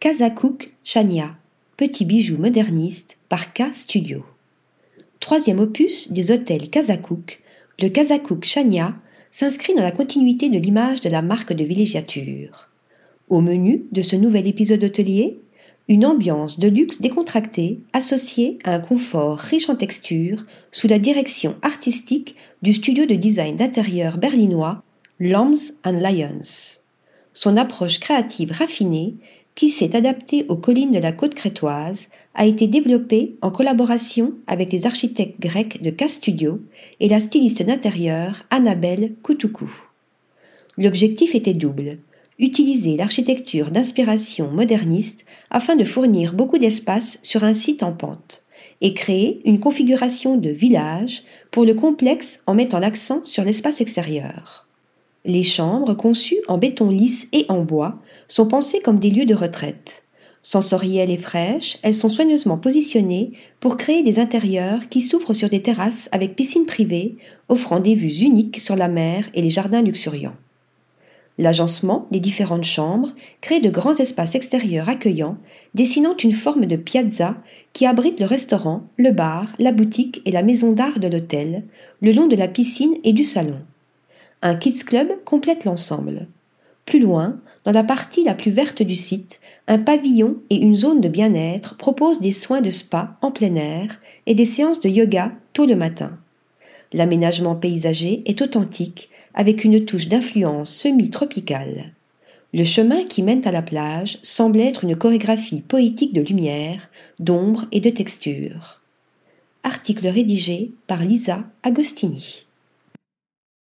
Kazakouk Chania, petit bijou moderniste par K Studio. Troisième opus des hôtels Kazakouk, le Kazakouk Chania s'inscrit dans la continuité de l'image de la marque de villégiature. Au menu de ce nouvel épisode hôtelier, une ambiance de luxe décontractée associée à un confort riche en textures sous la direction artistique du studio de design d'intérieur berlinois Lambs and Lions. Son approche créative raffinée, qui s'est adaptée aux collines de la côte crétoise, a été développée en collaboration avec les architectes grecs de K-Studio et la styliste d'intérieur Annabelle Koutoukou. L'objectif était double utiliser l'architecture d'inspiration moderniste afin de fournir beaucoup d'espace sur un site en pente et créer une configuration de village pour le complexe en mettant l'accent sur l'espace extérieur. Les chambres, conçues en béton lisse et en bois, sont pensées comme des lieux de retraite. Sensorielles et fraîches, elles sont soigneusement positionnées pour créer des intérieurs qui s'ouvrent sur des terrasses avec piscine privée, offrant des vues uniques sur la mer et les jardins luxuriants. L'agencement des différentes chambres crée de grands espaces extérieurs accueillants, dessinant une forme de piazza qui abrite le restaurant, le bar, la boutique et la maison d'art de l'hôtel, le long de la piscine et du salon. Un kids club complète l'ensemble. Plus loin, dans la partie la plus verte du site, un pavillon et une zone de bien-être proposent des soins de spa en plein air et des séances de yoga tôt le matin. L'aménagement paysager est authentique avec une touche d'influence semi-tropicale. Le chemin qui mène à la plage semble être une chorégraphie poétique de lumière, d'ombre et de texture. Article rédigé par Lisa Agostini.